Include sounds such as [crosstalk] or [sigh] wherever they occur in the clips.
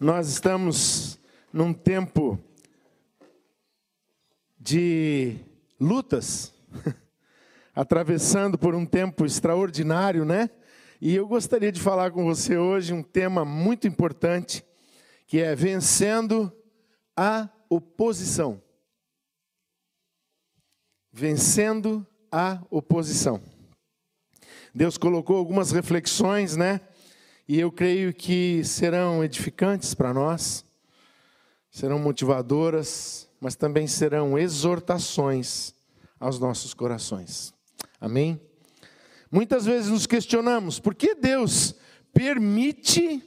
Nós estamos num tempo de lutas, [laughs] atravessando por um tempo extraordinário, né? E eu gostaria de falar com você hoje um tema muito importante, que é vencendo a oposição. Vencendo a oposição. Deus colocou algumas reflexões, né? E eu creio que serão edificantes para nós, serão motivadoras, mas também serão exortações aos nossos corações. Amém? Muitas vezes nos questionamos por que Deus permite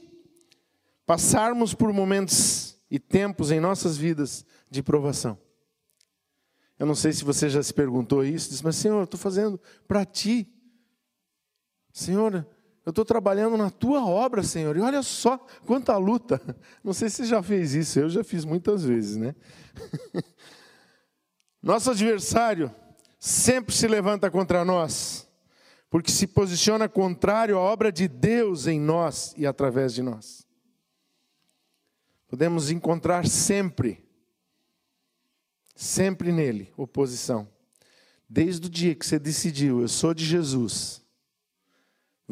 passarmos por momentos e tempos em nossas vidas de provação. Eu não sei se você já se perguntou isso, diz, mas Senhor, eu estou fazendo para ti. Senhor, eu estou trabalhando na tua obra, Senhor, e olha só quanta luta. [laughs] Não sei se você já fez isso, eu já fiz muitas vezes, né? [laughs] Nosso adversário sempre se levanta contra nós, porque se posiciona contrário à obra de Deus em nós e através de nós. Podemos encontrar sempre, sempre nele, oposição. Desde o dia que você decidiu, eu sou de Jesus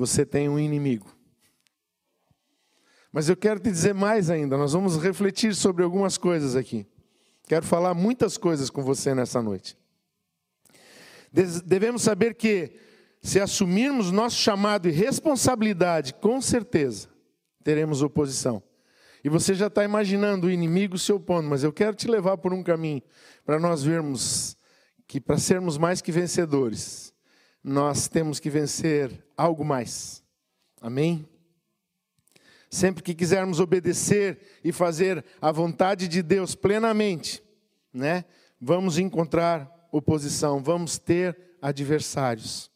você tem um inimigo. Mas eu quero te dizer mais ainda, nós vamos refletir sobre algumas coisas aqui. Quero falar muitas coisas com você nessa noite. Devemos saber que, se assumirmos nosso chamado e responsabilidade, com certeza teremos oposição. E você já está imaginando o inimigo se opondo, mas eu quero te levar por um caminho para nós vermos que, para sermos mais que vencedores, nós temos que vencer algo mais. Amém? Sempre que quisermos obedecer e fazer a vontade de Deus plenamente, né? Vamos encontrar oposição, vamos ter adversários.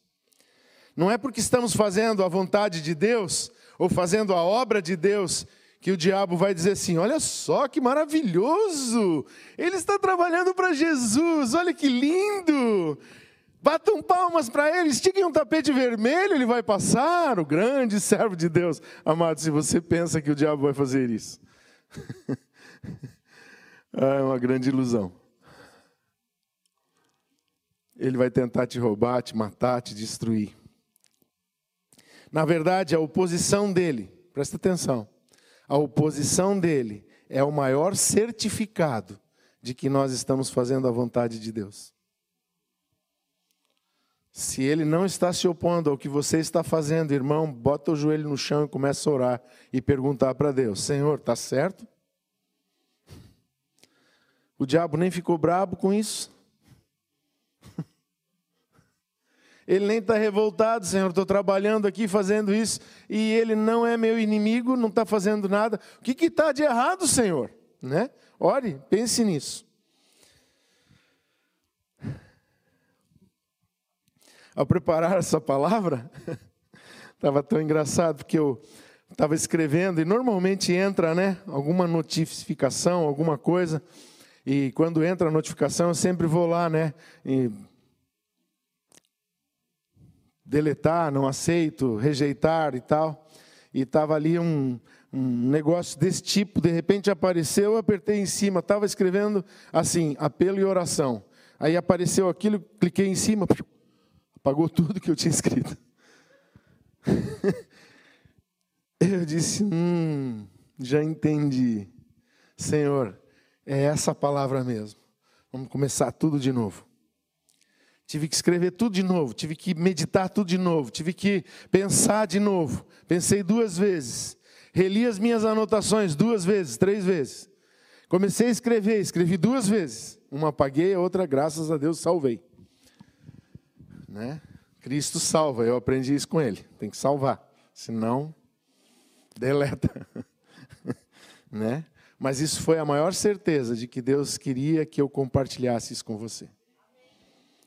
Não é porque estamos fazendo a vontade de Deus ou fazendo a obra de Deus que o diabo vai dizer assim: olha só que maravilhoso, ele está trabalhando para Jesus, olha que lindo, Batam palmas para ele, estiguem um tapete vermelho, ele vai passar, o grande servo de Deus. Amado, se você pensa que o diabo vai fazer isso, [laughs] é uma grande ilusão. Ele vai tentar te roubar, te matar, te destruir. Na verdade, a oposição dele, presta atenção, a oposição dele é o maior certificado de que nós estamos fazendo a vontade de Deus. Se ele não está se opondo ao que você está fazendo, irmão, bota o joelho no chão e começa a orar e perguntar para Deus: Senhor, está certo? O diabo nem ficou brabo com isso. [laughs] Ele nem está revoltado, Senhor, estou trabalhando aqui fazendo isso e ele não é meu inimigo, não está fazendo nada. O que está de errado, Senhor? Né? Ore, pense nisso. Ao preparar essa palavra, [laughs] estava tão engraçado, porque eu estava escrevendo e normalmente entra né, alguma notificação, alguma coisa, e quando entra a notificação eu sempre vou lá, né? E deletar, não aceito, rejeitar e tal. E estava ali um, um negócio desse tipo, de repente apareceu, eu apertei em cima, estava escrevendo assim, apelo e oração. Aí apareceu aquilo, cliquei em cima, Apagou tudo que eu tinha escrito. [laughs] eu disse: Hum, já entendi. Senhor, é essa palavra mesmo. Vamos começar tudo de novo. Tive que escrever tudo de novo, tive que meditar tudo de novo, tive que pensar de novo. Pensei duas vezes. Reli as minhas anotações duas vezes, três vezes. Comecei a escrever, escrevi duas vezes. Uma apaguei, a outra, graças a Deus, salvei. Né? Cristo salva, eu aprendi isso com ele. Tem que salvar, senão deleta. [laughs] né? Mas isso foi a maior certeza de que Deus queria que eu compartilhasse isso com você.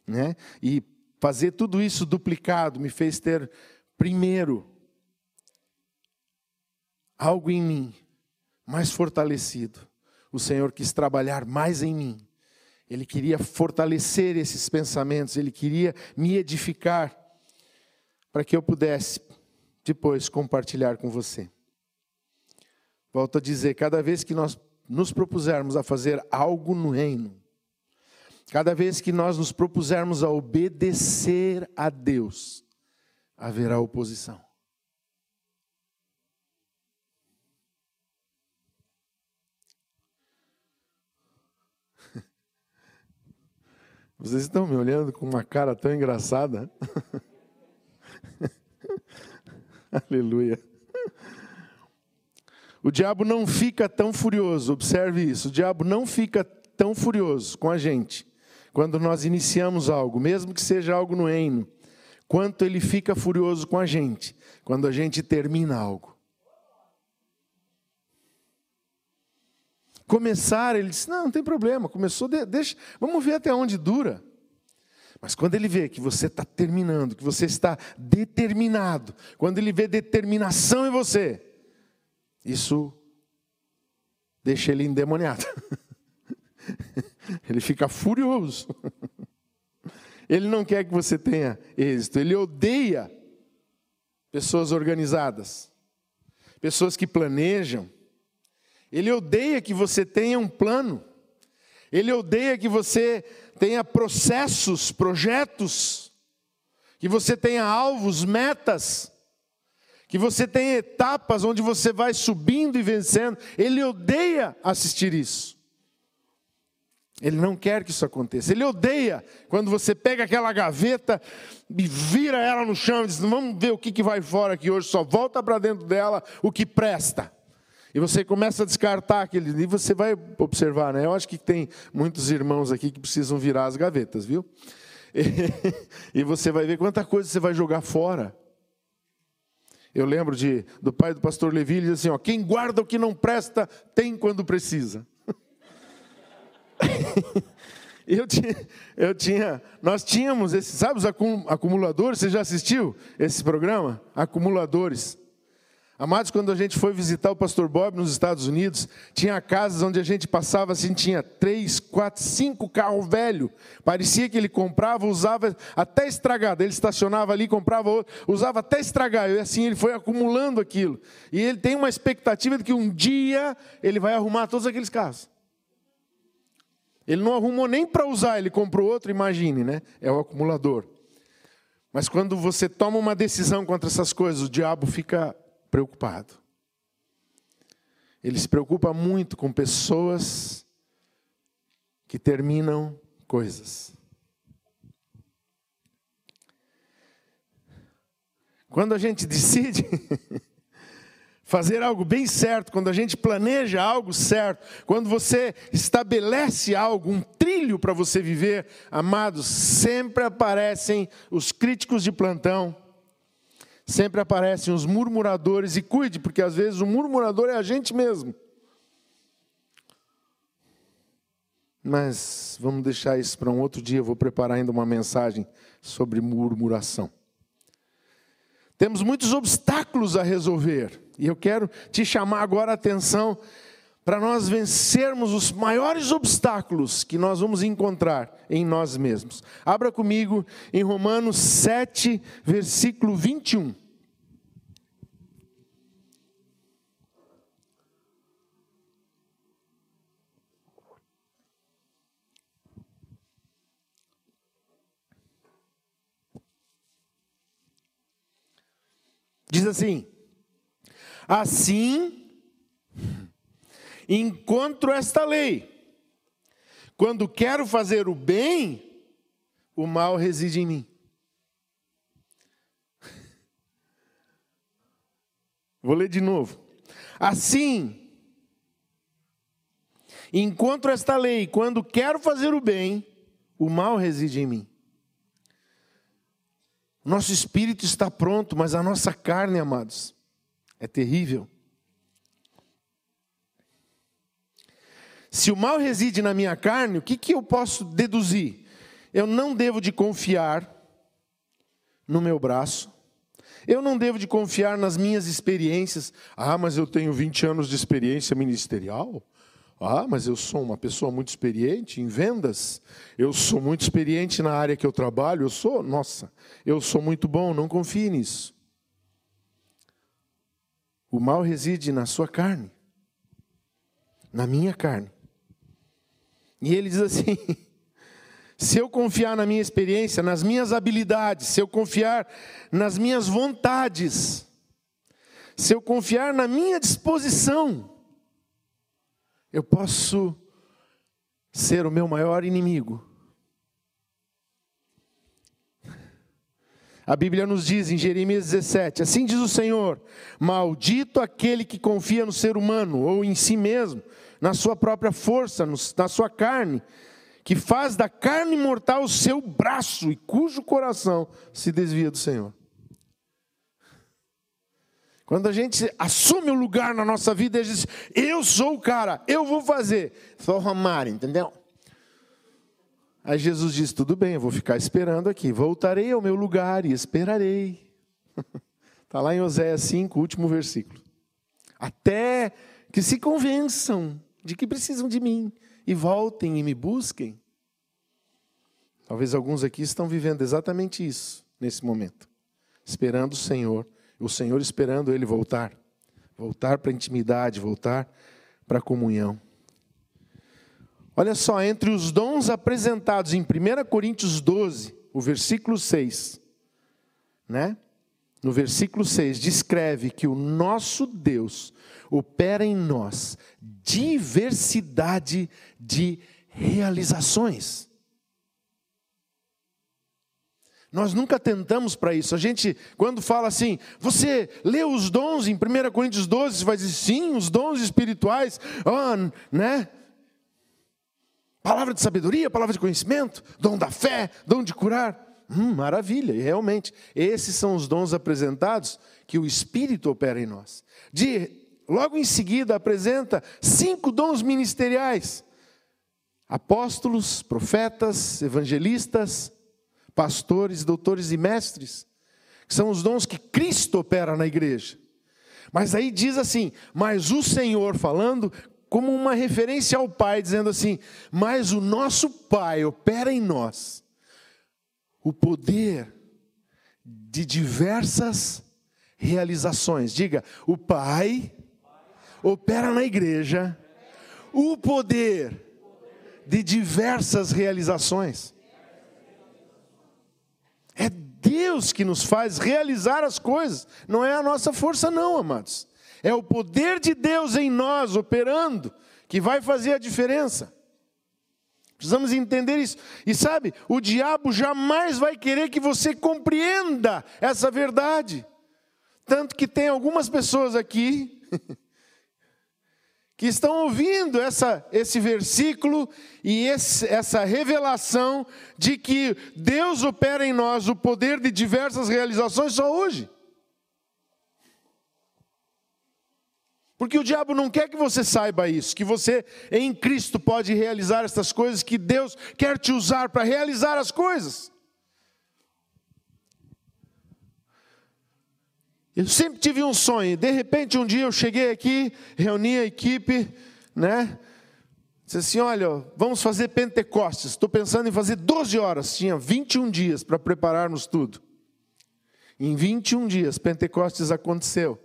Né? E fazer tudo isso duplicado me fez ter, primeiro, algo em mim mais fortalecido. O Senhor quis trabalhar mais em mim ele queria fortalecer esses pensamentos, ele queria me edificar, para que eu pudesse depois compartilhar com você. Volto a dizer, cada vez que nós nos propusermos a fazer algo no reino, cada vez que nós nos propusermos a obedecer a Deus, haverá oposição. Vocês estão me olhando com uma cara tão engraçada. [laughs] Aleluia. O diabo não fica tão furioso, observe isso. O diabo não fica tão furioso com a gente quando nós iniciamos algo, mesmo que seja algo no reino, quanto ele fica furioso com a gente quando a gente termina algo. Começar, ele disse: Não, não tem problema, começou, deixa, vamos ver até onde dura. Mas quando ele vê que você está terminando, que você está determinado, quando ele vê determinação em você, isso deixa ele endemoniado. [laughs] Ele fica furioso. [laughs] Ele não quer que você tenha êxito, ele odeia pessoas organizadas, pessoas que planejam. Ele odeia que você tenha um plano. Ele odeia que você tenha processos, projetos, que você tenha alvos, metas, que você tenha etapas onde você vai subindo e vencendo. Ele odeia assistir isso. Ele não quer que isso aconteça. Ele odeia quando você pega aquela gaveta e vira ela no chão e diz: Vamos ver o que, que vai fora aqui hoje, só volta para dentro dela o que presta. E você começa a descartar aquele. E você vai observar, né? Eu acho que tem muitos irmãos aqui que precisam virar as gavetas, viu? [laughs] E, e você vai ver quanta coisa você vai jogar fora. Eu lembro de, do pai do pastor Levi, ele diz assim: ó, quem guarda o que não presta, tem quando precisa. [laughs] eu, tinha, eu tinha, nós tínhamos esses, sabe os acumuladores? Você já assistiu esse programa? Acumuladores. Amados, quando a gente foi visitar o pastor Bob nos Estados Unidos, tinha casas onde a gente passava assim, tinha três, quatro, cinco carros velhos. Parecia que ele comprava, usava até estragado. Ele estacionava ali, comprava outro, usava até estragar. E assim ele foi acumulando aquilo. E ele tem uma expectativa de que um dia ele vai arrumar todos aqueles carros. Ele não arrumou nem para usar, ele comprou outro, imagine, né? É o acumulador. Mas quando você toma uma decisão contra essas coisas, o diabo fica preocupado. Ele se preocupa muito com pessoas que terminam coisas. Quando a gente [laughs] decide fazer algo bem certo, quando a gente planeja algo certo, quando você estabelece algo, um trilho para você viver, amados, sempre aparecem os críticos de plantão sempre aparecem os murmuradores, e cuide, porque às vezes o murmurador é a gente mesmo. Mas vamos deixar isso para um outro dia, eu vou preparar ainda uma mensagem sobre murmuração. Temos muitos obstáculos a resolver, e eu quero te chamar agora a atenção para nós vencermos os maiores obstáculos que nós vamos encontrar em nós mesmos. Abra comigo em Romanos 7, versículo 21. Diz assim: Assim encontro esta lei. Quando quero fazer o bem, o mal reside em mim. [laughs] Vou ler de novo. Assim, encontro esta lei, quando quero fazer o bem, o mal reside em mim. Nosso espírito está pronto, mas a nossa carne, amados, é terrível. Se o mal reside na minha carne, o que, que eu posso deduzir? Eu não devo de confiar no meu braço. Eu não devo de confiar nas minhas experiências. Ah, mas eu tenho 20 anos de experiência ministerial. Ah, mas eu sou uma pessoa muito experiente em vendas. Eu sou muito experiente na área que eu trabalho. Eu sou, nossa, eu sou muito bom. Não confie nisso. O mal reside na sua carne. na minha carne. E ele diz assim: [laughs] se eu confiar na minha experiência, nas minhas habilidades, se eu confiar nas minhas vontades, se eu confiar na minha disposição, eu posso ser o meu maior inimigo. A Bíblia nos diz em Jeremias 17: Assim diz o Senhor: Maldito aquele que confia no ser humano ou em si mesmo, na sua própria força, na sua carne, que faz da carne mortal o seu braço e cujo coração se desvia do Senhor. Quando a gente assume o lugar na nossa vida, gente diz: Eu sou o cara, eu vou fazer. Sou Romário, entendeu? Aí Jesus diz: Tudo bem, eu vou ficar esperando aqui. Voltarei ao meu lugar e esperarei. Está [laughs] lá em Oséias 5, último versículo. Até que se convençam de que precisam de mim e voltem e me busquem. Talvez alguns aqui estão vivendo exatamente isso nesse momento, esperando o Senhor, o Senhor esperando ele voltar, voltar para a intimidade, voltar para a comunhão. Olha só, entre os dons apresentados em 1 Coríntios 12, o versículo 6, né? No versículo 6, descreve que o nosso Deus opera em nós diversidade de realizações. Nós nunca tentamos para isso. A gente, quando fala assim, você lê os dons em 1 Coríntios 12, você vai dizer, sim, os dons espirituais, oh, né? Palavra de sabedoria, palavra de conhecimento, dom da fé, dom de curar. Hum, maravilha, e realmente, esses são os dons apresentados que o Espírito opera em nós. De, logo em seguida, apresenta cinco dons ministeriais: apóstolos, profetas, evangelistas, pastores, doutores e mestres, que são os dons que Cristo opera na igreja. Mas aí diz assim: Mas o Senhor, falando como uma referência ao Pai, dizendo assim: Mas o nosso Pai opera em nós o poder de diversas realizações. Diga, o Pai opera na igreja o poder de diversas realizações. É Deus que nos faz realizar as coisas, não é a nossa força, não, amados. É o poder de Deus em nós operando que vai fazer a diferença. Precisamos entender isso. E sabe, o diabo jamais vai querer que você compreenda essa verdade. Tanto que tem algumas pessoas aqui [laughs] que estão ouvindo essa, esse versículo e esse, essa revelação de que Deus opera em nós o poder de diversas realizações só hoje. Porque o diabo não quer que você saiba isso, que você em Cristo pode realizar essas coisas, que Deus quer te usar para realizar as coisas. Eu sempre tive um sonho, de repente um dia eu cheguei aqui, reuni a equipe, né? Disse assim: olha, vamos fazer Pentecostes. Estou pensando em fazer 12 horas. Tinha 21 dias para prepararmos tudo. Em 21 dias, Pentecostes aconteceu.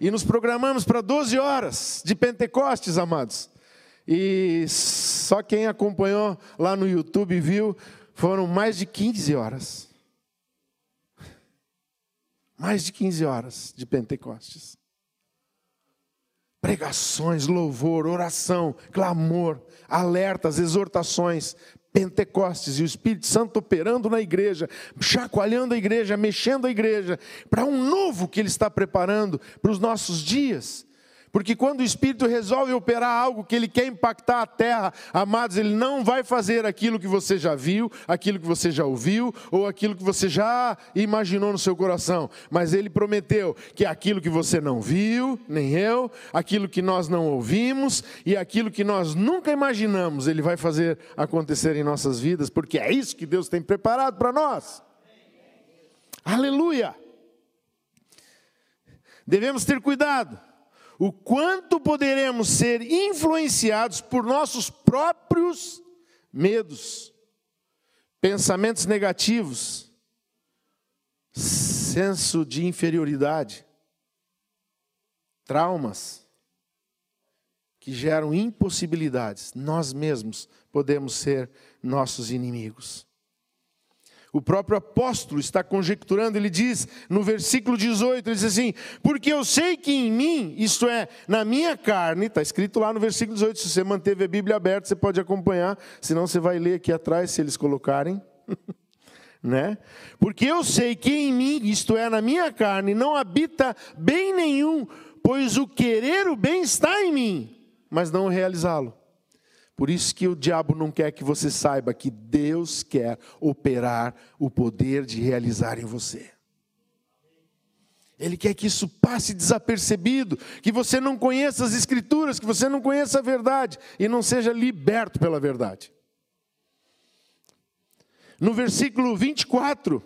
E nos programamos para 12 horas de Pentecostes, amados. E só quem acompanhou lá no YouTube viu, foram mais de 15 horas. Mais de 15 horas de Pentecostes. Pregações, louvor, oração, clamor, alertas, exortações, Pentecostes e o Espírito Santo operando na igreja, chacoalhando a igreja, mexendo a igreja, para um novo que Ele está preparando para os nossos dias. Porque quando o Espírito resolve operar algo que ele quer impactar a terra, amados, ele não vai fazer aquilo que você já viu, aquilo que você já ouviu, ou aquilo que você já imaginou no seu coração. Mas ele prometeu que aquilo que você não viu, nem eu, aquilo que nós não ouvimos e aquilo que nós nunca imaginamos, ele vai fazer acontecer em nossas vidas, porque é isso que Deus tem preparado para nós. Aleluia! Devemos ter cuidado o quanto poderemos ser influenciados por nossos próprios medos, pensamentos negativos, senso de inferioridade, traumas, que geram impossibilidades, nós mesmos podemos ser nossos inimigos. O próprio apóstolo está conjecturando, ele diz no versículo 18: ele diz assim: Porque eu sei que em mim, isto é, na minha carne, está escrito lá no versículo 18, se você manteve a Bíblia aberta, você pode acompanhar, senão você vai ler aqui atrás, se eles colocarem. [laughs] né? Porque eu sei que em mim, isto é, na minha carne, não habita bem nenhum, pois o querer o bem está em mim, mas não realizá-lo. Por isso que o diabo não quer que você saiba que Deus quer operar o poder de realizar em você. Ele quer que isso passe desapercebido, que você não conheça as Escrituras, que você não conheça a verdade e não seja liberto pela verdade. No versículo 24,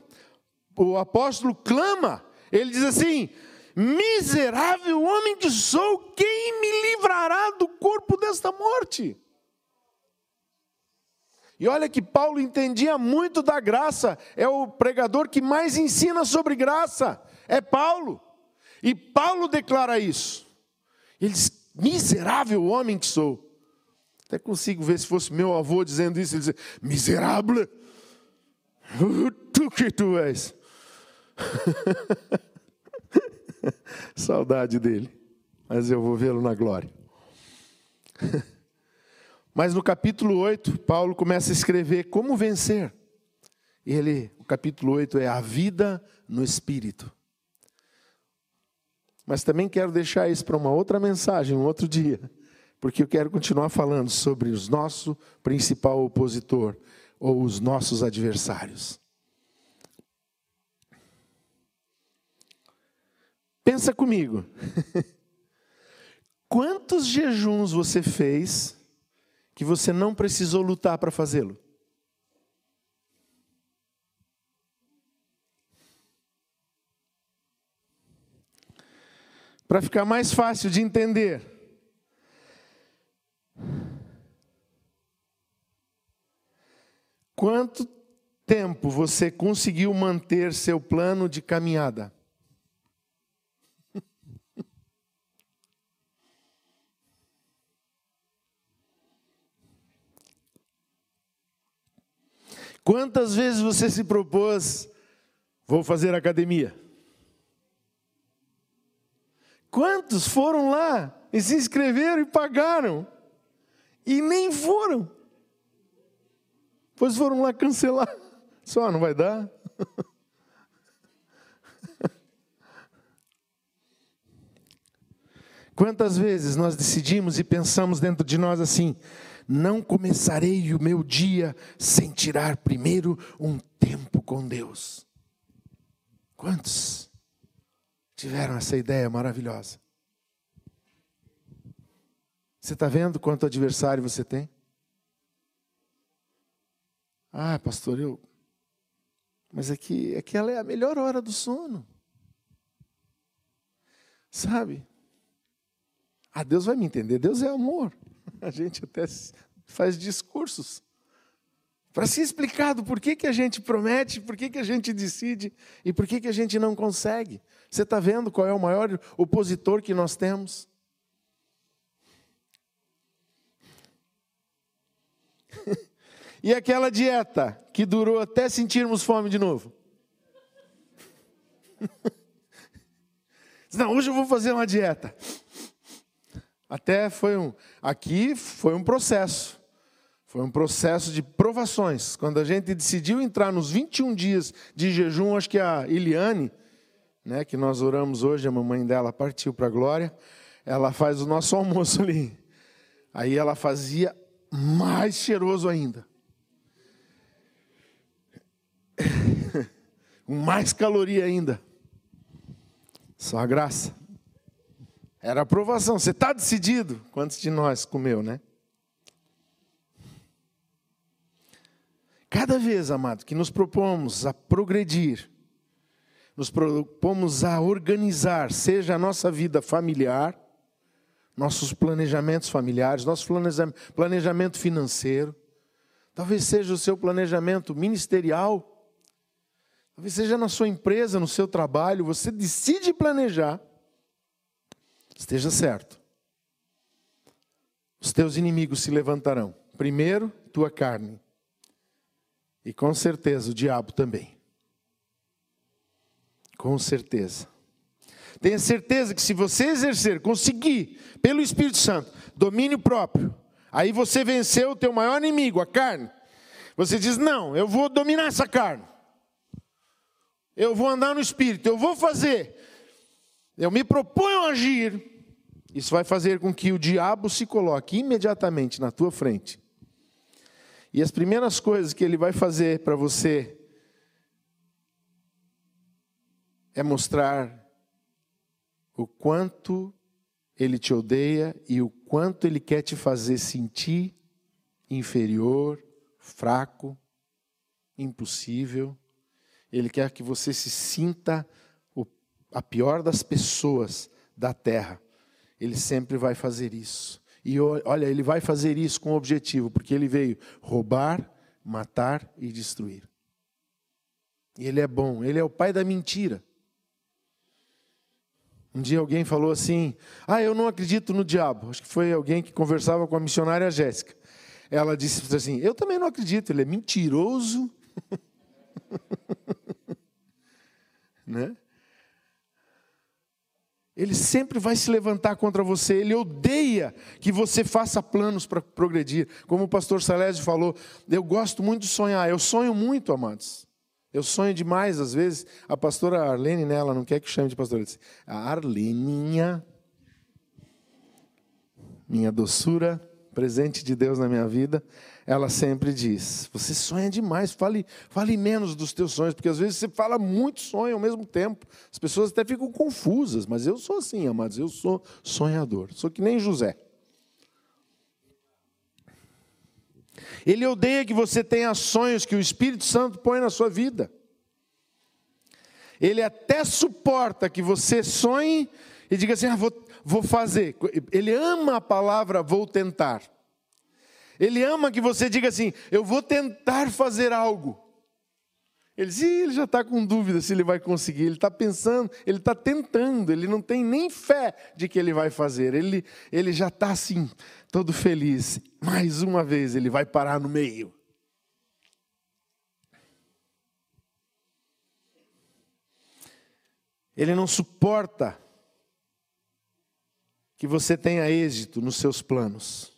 o apóstolo clama, ele diz assim: Miserável homem que sou, quem me livrará do corpo desta morte? E olha que Paulo entendia muito da graça, é o pregador que mais ensina sobre graça, é Paulo. E Paulo declara isso. Ele diz: miserável homem que sou. Até consigo ver se fosse meu avô dizendo isso, ele diz: miserável, tu que tu és. [laughs] Saudade dele, mas eu vou vê-lo na glória. [laughs] Mas no capítulo 8, Paulo começa a escrever como vencer. Ele, o capítulo 8 é a vida no espírito. Mas também quero deixar isso para uma outra mensagem, um outro dia, porque eu quero continuar falando sobre o nosso principal opositor ou os nossos adversários. Pensa comigo. [laughs] Quantos jejuns você fez que você não precisou lutar para fazê-lo. Para ficar mais fácil de entender. Quanto tempo você conseguiu manter seu plano de caminhada? Quantas vezes você se propôs, vou fazer academia? Quantos foram lá e se inscreveram e pagaram? E nem foram. Pois foram lá cancelar. [laughs] Só não vai dar. [laughs] Quantas vezes nós decidimos e pensamos dentro de nós assim: não começarei o meu dia sem tirar primeiro um tempo com Deus. Quantos tiveram essa ideia maravilhosa? Você está vendo quanto adversário você tem? Ah, pastor, eu. Mas é que, é que ela é a melhor hora do sono. Sabe? Ah, Deus vai me entender. Deus é amor. A gente até faz discursos para se explicar do porquê que a gente promete, porquê que a gente decide e porquê que a gente não consegue. Você está vendo qual é o maior opositor que nós temos? [laughs] e aquela dieta que durou até sentirmos fome de novo. [laughs] Não, hoje eu vou fazer uma dieta. Até foi um. Aqui foi um processo. Foi um processo de provações. Quando a gente decidiu entrar nos 21 dias de jejum, acho que a Iliane, né, que nós oramos hoje, a mamãe dela partiu para a glória, ela faz o nosso [laughs] almoço ali. Aí ela fazia mais cheiroso ainda. [laughs] Mais caloria ainda. Só a graça. Era aprovação. Você está decidido? Quantos de nós comeu, né? Cada vez, amado, que nos propomos a progredir, nos propomos a organizar, seja a nossa vida familiar, nossos planejamentos familiares, nosso planejamento financeiro, talvez seja o seu planejamento ministerial, talvez seja na sua empresa, no seu trabalho, você decide planejar Esteja certo. os teus inimigos se levantarão. Primeiro, tua carne. E com certeza o diabo também. Com certeza. Tenha certeza que se você exercer, conseguir, pelo Espírito Santo, domínio próprio, aí você venceu o teu maior inimigo, a carne. Você diz: "Não, eu vou dominar essa carne. Eu vou andar no espírito, eu vou fazer. Eu me proponho a agir. Isso vai fazer com que o diabo se coloque imediatamente na tua frente. E as primeiras coisas que ele vai fazer para você é mostrar o quanto ele te odeia e o quanto ele quer te fazer sentir inferior, fraco, impossível. Ele quer que você se sinta a pior das pessoas da terra. Ele sempre vai fazer isso. E olha, ele vai fazer isso com objetivo, porque ele veio roubar, matar e destruir. E ele é bom, ele é o pai da mentira. Um dia alguém falou assim: Ah, eu não acredito no diabo. Acho que foi alguém que conversava com a missionária Jéssica. Ela disse assim: Eu também não acredito, ele é mentiroso. [laughs] né? Ele sempre vai se levantar contra você, ele odeia que você faça planos para progredir. Como o pastor Salésio falou, eu gosto muito de sonhar, eu sonho muito, amados. Eu sonho demais, às vezes. A pastora Arlene, né, ela não quer que chame de pastora. Disse, a Arleninha, minha doçura, presente de Deus na minha vida, ela sempre diz: Você sonha demais, fale, fale menos dos teus sonhos, porque às vezes você fala muito sonho ao mesmo tempo. As pessoas até ficam confusas, mas eu sou assim, amados, eu sou sonhador, sou que nem José. Ele odeia que você tenha sonhos que o Espírito Santo põe na sua vida. Ele até suporta que você sonhe e diga assim: ah, vou, vou fazer. Ele ama a palavra vou tentar. Ele ama que você diga assim: eu vou tentar fazer algo. Ele diz, ele já está com dúvida se ele vai conseguir, ele está pensando, ele está tentando, ele não tem nem fé de que ele vai fazer, ele, ele já está assim, todo feliz. Mais uma vez ele vai parar no meio. Ele não suporta que você tenha êxito nos seus planos.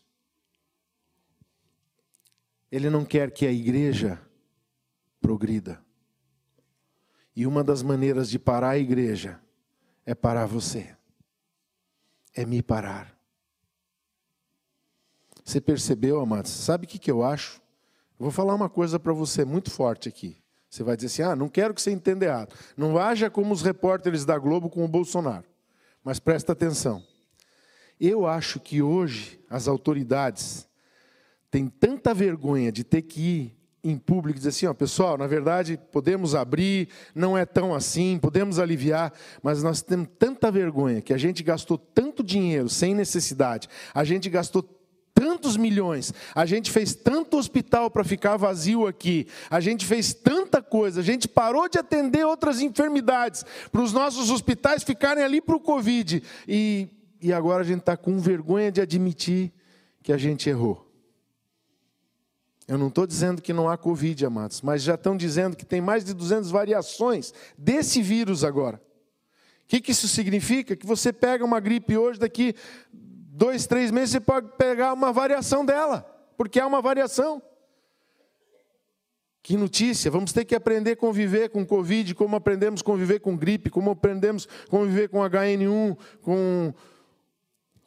Ele não quer que a igreja progrida. E uma das maneiras de parar a igreja é parar você. É me parar. Você percebeu, amados? Sabe o que, que eu acho? Vou falar uma coisa para você muito forte aqui. Você vai dizer assim: ah, não quero que você entenda errado. Não haja como os repórteres da Globo com o Bolsonaro. Mas presta atenção. Eu acho que hoje as autoridades têm tanta vergonha de ter que ir em público e dizer assim, ó, pessoal, na verdade podemos abrir, não é tão assim, podemos aliviar, mas nós temos tanta vergonha que a gente gastou tanto dinheiro sem necessidade, a gente gastou tantos milhões, a gente fez tanto hospital para ficar vazio aqui, a gente fez tanta coisa, a gente parou de atender outras enfermidades para os nossos hospitais ficarem ali para o Covid e, e agora a gente está com vergonha de admitir que a gente errou. Eu não estou dizendo que não há Covid, amados, mas já estão dizendo que tem mais de 200 variações desse vírus agora. O que, que isso significa? Que você pega uma gripe hoje, daqui dois, três meses, você pode pegar uma variação dela, porque há uma variação. Que notícia! Vamos ter que aprender a conviver com Covid, como aprendemos a conviver com gripe, como aprendemos a conviver com HN1, com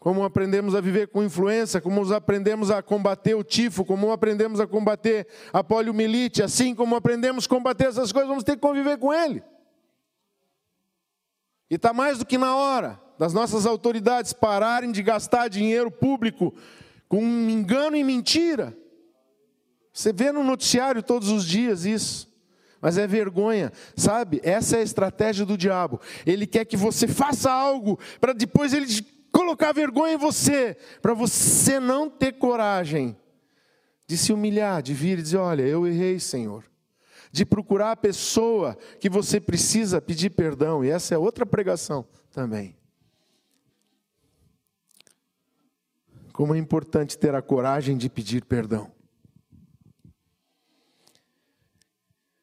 como aprendemos a viver com influenza, como aprendemos a combater o tifo, como aprendemos a combater a poliomielite, assim como aprendemos a combater essas coisas, vamos ter que conviver com ele. E está mais do que na hora das nossas autoridades pararem de gastar dinheiro público com um engano e mentira. Você vê no noticiário todos os dias isso. Mas é vergonha, sabe? Essa é a estratégia do diabo. Ele quer que você faça algo para depois ele colocar vergonha em você, para você não ter coragem de se humilhar, de vir e dizer: Olha, eu errei, Senhor. De procurar a pessoa que você precisa pedir perdão, e essa é outra pregação também. como é importante ter a coragem de pedir perdão.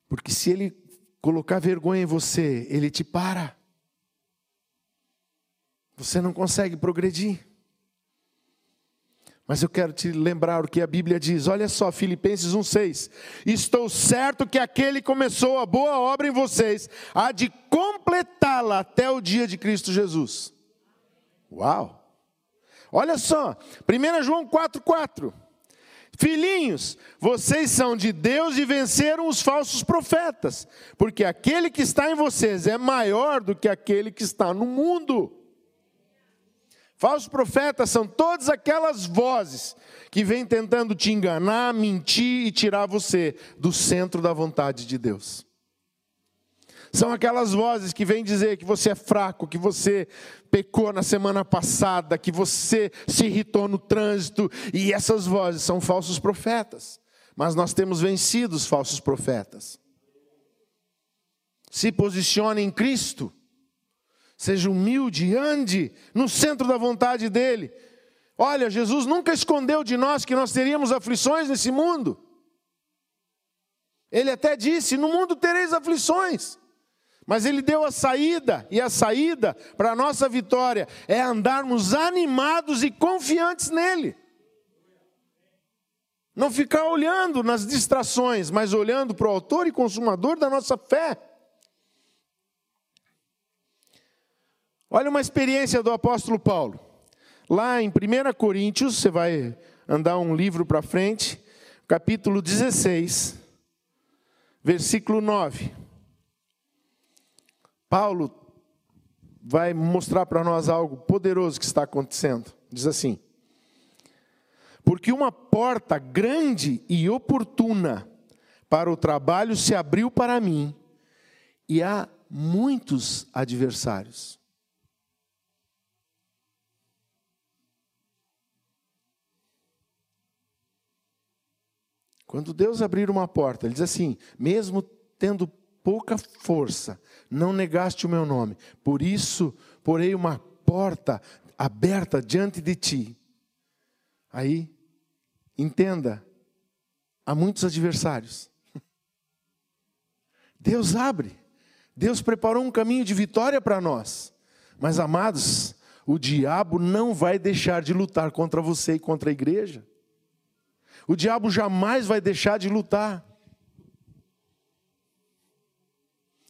Porque se ele colocar vergonha em você, ele te para. Você não consegue progredir. Mas eu quero te lembrar o que a Bíblia diz. Olha só, Filipenses 1,6. Estou certo que aquele começou a boa obra em vocês há de completá-la até o dia de Cristo Jesus. Uau! Olha só, 1 João 4,4. Filhinhos, vocês são de Deus e venceram os falsos profetas, porque aquele que está em vocês é maior do que aquele que está no mundo. Falsos profetas são todas aquelas vozes que vêm tentando te enganar, mentir e tirar você do centro da vontade de Deus. São aquelas vozes que vêm dizer que você é fraco, que você pecou na semana passada, que você se irritou no trânsito, e essas vozes são falsos profetas. Mas nós temos vencido os falsos profetas. Se posicione em Cristo Seja humilde, ande no centro da vontade dEle. Olha, Jesus nunca escondeu de nós que nós teríamos aflições nesse mundo. Ele até disse: No mundo tereis aflições. Mas Ele deu a saída, e a saída para a nossa vitória é andarmos animados e confiantes nele. Não ficar olhando nas distrações, mas olhando para o Autor e Consumador da nossa fé. Olha uma experiência do apóstolo Paulo. Lá em 1 Coríntios, você vai andar um livro para frente, capítulo 16, versículo 9. Paulo vai mostrar para nós algo poderoso que está acontecendo. Diz assim: Porque uma porta grande e oportuna para o trabalho se abriu para mim, e há muitos adversários. Quando Deus abrir uma porta, ele diz assim: mesmo tendo pouca força, não negaste o meu nome, por isso porei uma porta aberta diante de ti. Aí, entenda, há muitos adversários. [laughs] Deus abre, Deus preparou um caminho de vitória para nós, mas amados, o diabo não vai deixar de lutar contra você e contra a igreja. O diabo jamais vai deixar de lutar.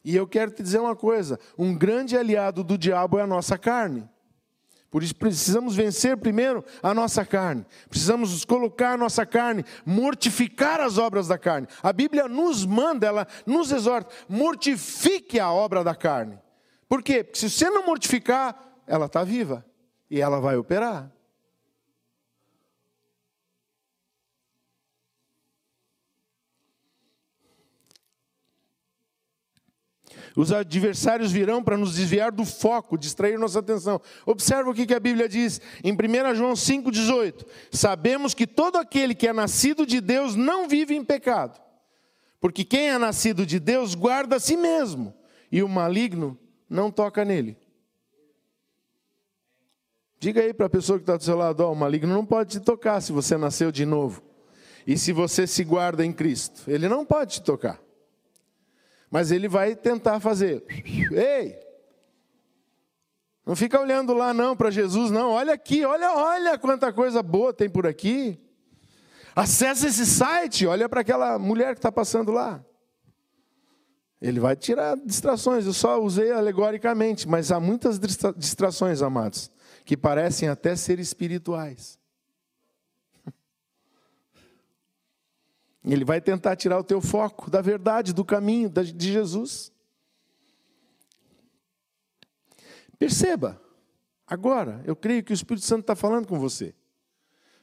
E eu quero te dizer uma coisa: um grande aliado do diabo é a nossa carne. Por isso precisamos vencer primeiro a nossa carne. Precisamos colocar a nossa carne, mortificar as obras da carne. A Bíblia nos manda, ela nos exorta, mortifique a obra da carne. Por quê? Porque se você não mortificar, ela está viva e ela vai operar. Os adversários virão para nos desviar do foco, distrair nossa atenção. Observa o que a Bíblia diz em 1 João 5,18: Sabemos que todo aquele que é nascido de Deus não vive em pecado, porque quem é nascido de Deus guarda a si mesmo, e o maligno não toca nele. Diga aí para a pessoa que está do seu lado: oh, o maligno não pode te tocar se você nasceu de novo. E se você se guarda em Cristo, ele não pode te tocar. Mas ele vai tentar fazer. Ei! Não fica olhando lá não para Jesus, não. Olha aqui, olha, olha quanta coisa boa tem por aqui. Acesse esse site, olha para aquela mulher que está passando lá. Ele vai tirar distrações. Eu só usei alegoricamente, mas há muitas distrações, amados, que parecem até ser espirituais. Ele vai tentar tirar o teu foco da verdade, do caminho de Jesus. Perceba, agora, eu creio que o Espírito Santo está falando com você.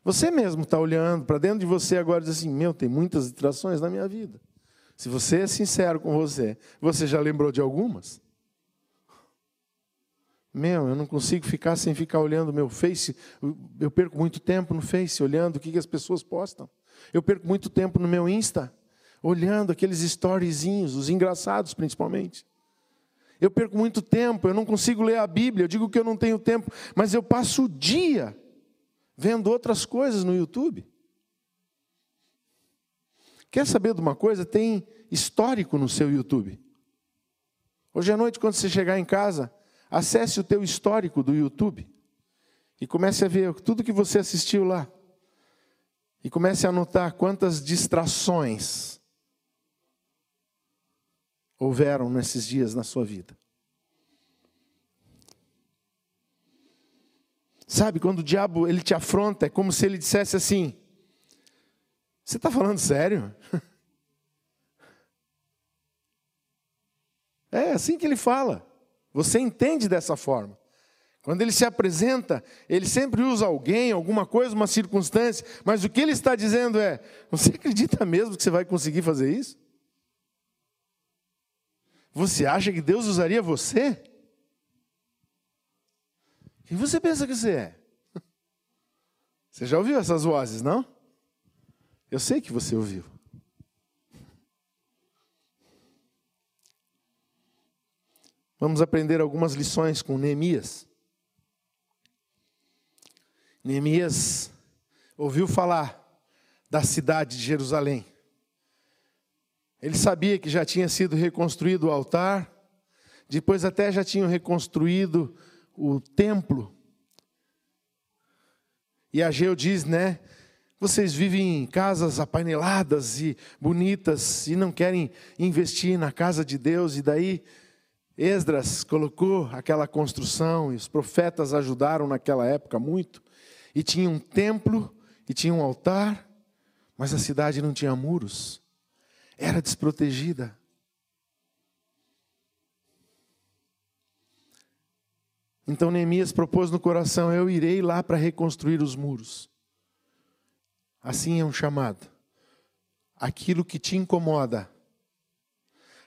Você mesmo está olhando para dentro de você agora e diz assim: Meu, tem muitas distrações na minha vida. Se você é sincero com você, você já lembrou de algumas? Meu, eu não consigo ficar sem ficar olhando meu Face. Eu perco muito tempo no Face, olhando o que as pessoas postam. Eu perco muito tempo no meu Insta, olhando aqueles storyzinhos, os engraçados principalmente. Eu perco muito tempo, eu não consigo ler a Bíblia, eu digo que eu não tenho tempo, mas eu passo o dia vendo outras coisas no YouTube. Quer saber de uma coisa? Tem histórico no seu YouTube. Hoje à noite, quando você chegar em casa, acesse o teu histórico do YouTube e comece a ver tudo que você assistiu lá. E comece a anotar quantas distrações houveram nesses dias na sua vida. Sabe, quando o diabo ele te afronta, é como se ele dissesse assim: Você está falando sério? [laughs] É assim que ele fala. Você entende dessa forma. Quando ele se apresenta, ele sempre usa alguém, alguma coisa, uma circunstância, mas o que ele está dizendo é: Você acredita mesmo que você vai conseguir fazer isso? Você acha que Deus usaria você? Quem você pensa que você é? [laughs] Você já ouviu essas vozes, não? Eu sei que você ouviu. Vamos aprender algumas lições com Neemias. Neemias ouviu falar da cidade de Jerusalém. Ele sabia que já tinha sido reconstruído o altar, depois até já tinham reconstruído o templo. E Ageu diz, né? Vocês vivem em casas apaineladas e bonitas e não querem investir na casa de Deus, e daí Esdras colocou aquela construção e os profetas ajudaram naquela época muito. E tinha um templo e tinha um altar, mas a cidade não tinha muros. Era desprotegida. Então Neemias propôs no coração: Eu irei lá para reconstruir os muros. Assim é um chamado. Aquilo que te incomoda,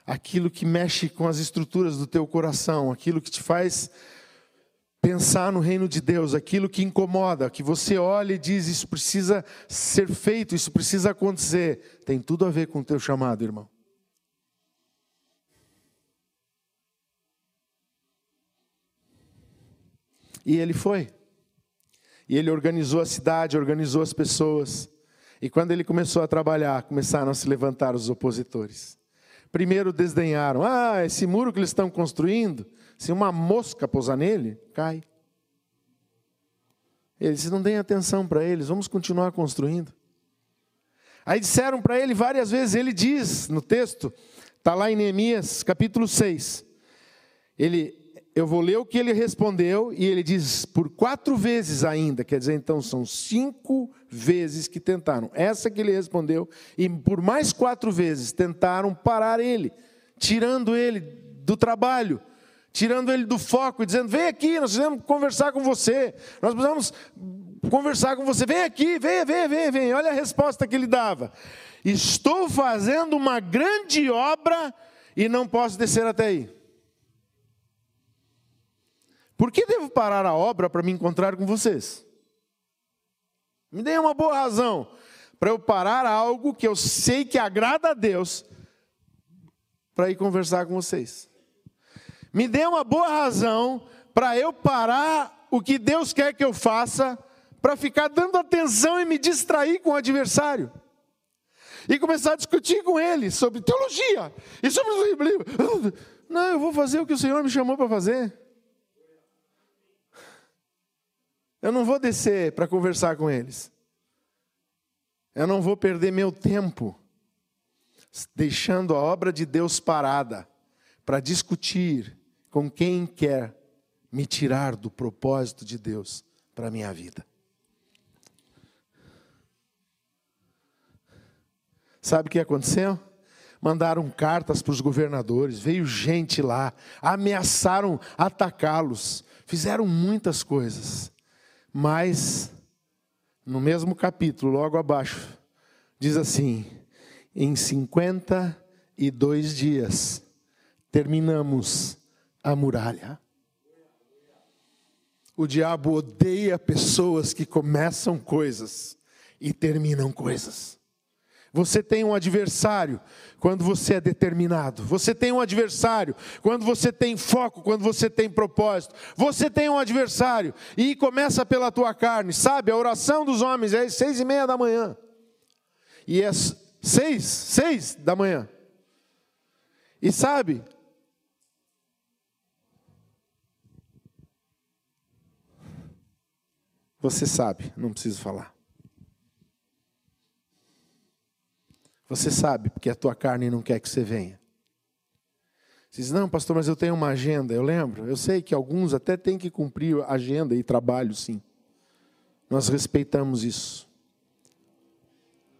aquilo que mexe com as estruturas do teu coração, aquilo que te faz pensar no reino de Deus, aquilo que incomoda, que você olha e diz: Isso precisa ser feito, isso precisa acontecer, tem tudo a ver com o teu chamado, irmão. E ele foi. E ele organizou a cidade, organizou as pessoas. E quando ele começou a trabalhar, começaram a se levantar os opositores. Primeiro desdenharam: ah, esse muro que eles estão construindo, se uma mosca pousar nele, cai. Eles não deem atenção para eles, vamos continuar construindo. Aí disseram para ele várias vezes, ele diz no texto, está lá em Neemias capítulo 6. Ele, eu vou ler o que ele respondeu, e ele diz por quatro vezes ainda, quer dizer, então são cinco vezes que tentaram. Essa que ele respondeu, e por mais quatro vezes tentaram parar ele, tirando ele do trabalho, tirando ele do foco e dizendo: Vem aqui, nós precisamos conversar com você, nós precisamos conversar com você, vem aqui, vem, vem, vem, vem. Olha a resposta que ele dava: Estou fazendo uma grande obra e não posso descer até aí. Por que devo parar a obra para me encontrar com vocês? Me dê uma boa razão para eu parar algo que eu sei que agrada a Deus para ir conversar com vocês. Me dê uma boa razão para eu parar o que Deus quer que eu faça para ficar dando atenção e me distrair com o adversário. E começar a discutir com ele sobre teologia e sobre o livro. Não, eu vou fazer o que o Senhor me chamou para fazer. Eu não vou descer para conversar com eles. Eu não vou perder meu tempo deixando a obra de Deus parada para discutir com quem quer me tirar do propósito de Deus para a minha vida. Sabe o que aconteceu? Mandaram cartas para os governadores, veio gente lá, ameaçaram atacá-los, fizeram muitas coisas. Mas, no mesmo capítulo, logo abaixo, diz assim: em 52 dias terminamos a muralha. O diabo odeia pessoas que começam coisas e terminam coisas. Você tem um adversário quando você é determinado. Você tem um adversário quando você tem foco, quando você tem propósito. Você tem um adversário e começa pela tua carne. Sabe, a oração dos homens é às seis e meia da manhã. E é seis, seis da manhã. E sabe, você sabe, não preciso falar. Você sabe, porque a tua carne não quer que você venha. Você diz, não, pastor, mas eu tenho uma agenda. Eu lembro, eu sei que alguns até têm que cumprir agenda e trabalho, sim. Nós respeitamos isso.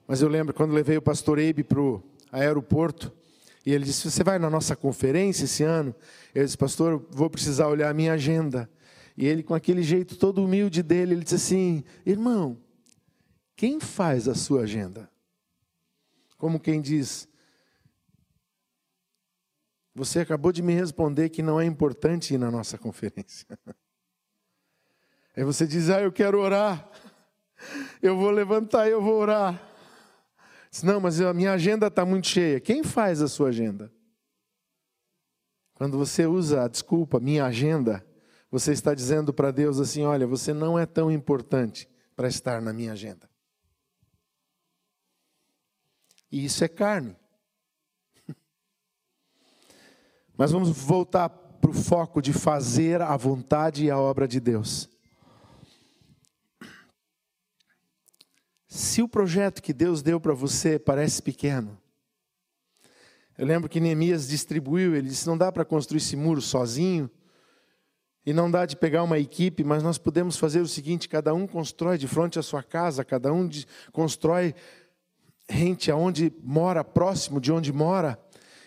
Mas eu lembro quando levei o pastor Eibe para o aeroporto, e ele disse: Você vai na nossa conferência esse ano? Eu disse: Pastor, vou precisar olhar a minha agenda. E ele, com aquele jeito todo humilde dele, ele disse assim: Irmão, quem faz a sua agenda? Como quem diz, você acabou de me responder que não é importante ir na nossa conferência. [laughs] Aí você diz, ah, eu quero orar. Eu vou levantar e eu vou orar. Diz, não, mas a minha agenda está muito cheia. Quem faz a sua agenda? Quando você usa a desculpa, minha agenda, você está dizendo para Deus assim: olha, você não é tão importante para estar na minha agenda. E isso é carne. [laughs] Mas vamos voltar para o foco de fazer a vontade e a obra de Deus. Se o projeto que Deus deu para você parece pequeno, eu lembro que Neemias distribuiu, ele disse: não dá para construir esse muro sozinho, e não dá de pegar uma equipe, mas nós podemos fazer o seguinte: cada um constrói de frente à sua casa, cada um constrói rente aonde mora, próximo de onde mora.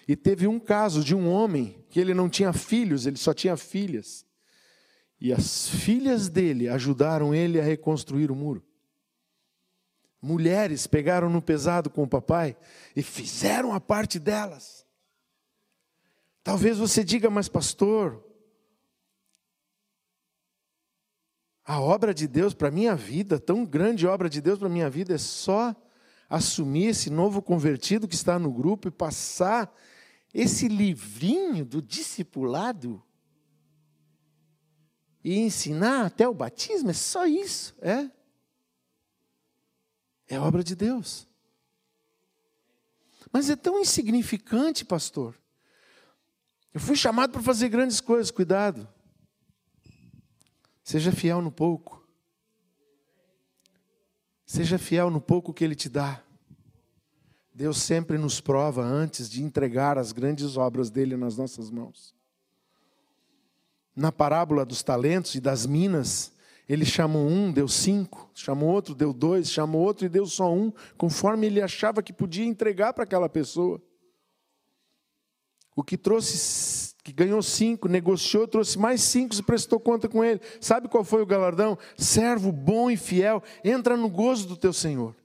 E teve um caso de um homem que ele não tinha filhos, ele só tinha filhas. E as filhas dele ajudaram ele a reconstruir o muro. Mulheres pegaram no pesado com o papai e fizeram a parte delas. Talvez você diga, mas pastor, a obra de Deus para a minha vida, tão grande obra de Deus para a minha vida, é só assumir esse novo convertido que está no grupo e passar esse livrinho do discipulado e ensinar até o batismo, é só isso, é? É obra de Deus. Mas é tão insignificante, pastor. Eu fui chamado para fazer grandes coisas, cuidado. Seja fiel no pouco. Seja fiel no pouco que Ele te dá. Deus sempre nos prova antes de entregar as grandes obras dele nas nossas mãos. Na parábola dos talentos e das minas, ele chamou um, deu cinco, chamou outro, deu dois, chamou outro e deu só um, conforme ele achava que podia entregar para aquela pessoa. O que trouxe que ganhou cinco, negociou, trouxe mais cinco e prestou conta com ele. Sabe qual foi o galardão? Servo bom e fiel, entra no gozo do teu Senhor.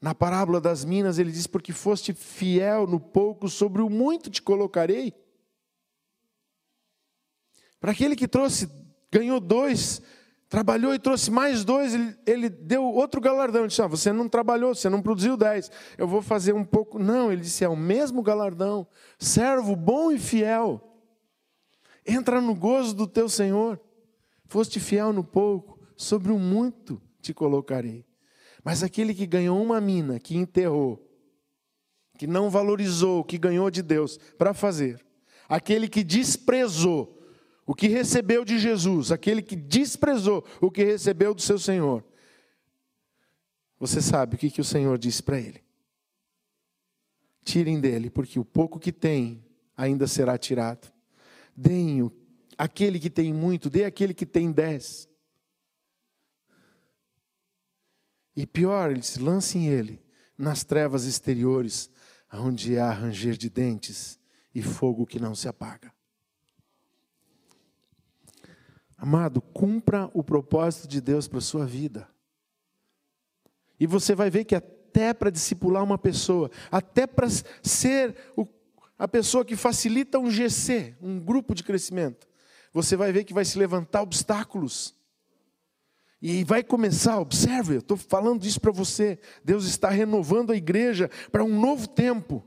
Na parábola das minas, ele diz: Porque foste fiel no pouco, sobre o muito te colocarei. Para aquele que trouxe, ganhou dois, Trabalhou e trouxe mais dois, ele, ele deu outro galardão. Ele disse: ah, Você não trabalhou, você não produziu dez, eu vou fazer um pouco. Não, ele disse: É o mesmo galardão, servo bom e fiel. Entra no gozo do teu Senhor. Foste fiel no pouco, sobre o muito te colocarei. Mas aquele que ganhou uma mina, que enterrou, que não valorizou o que ganhou de Deus para fazer, aquele que desprezou o que recebeu de Jesus, aquele que desprezou o que recebeu do seu Senhor, você sabe o que, que o Senhor disse para ele? Tirem dele, porque o pouco que tem ainda será tirado. Deem aquele que tem muito, dê aquele que tem dez. E pior, ele disse: lancem ele nas trevas exteriores, onde há ranger de dentes e fogo que não se apaga. Amado, cumpra o propósito de Deus para a sua vida. E você vai ver que até para discipular uma pessoa, até para ser o, a pessoa que facilita um GC, um grupo de crescimento, você vai ver que vai se levantar obstáculos. E vai começar, observe, eu estou falando isso para você. Deus está renovando a igreja para um novo tempo.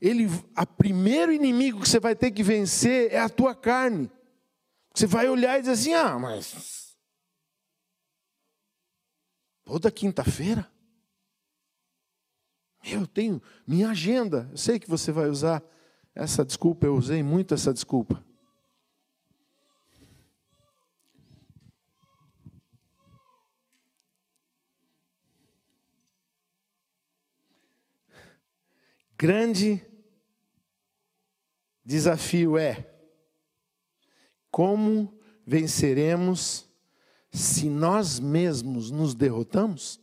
Ele, a primeiro inimigo que você vai ter que vencer é a tua carne. Você vai olhar e dizer assim: ah, mas toda quinta-feira eu tenho minha agenda. Eu sei que você vai usar essa desculpa, eu usei muito essa desculpa. grande desafio é como venceremos se nós mesmos nos derrotamos?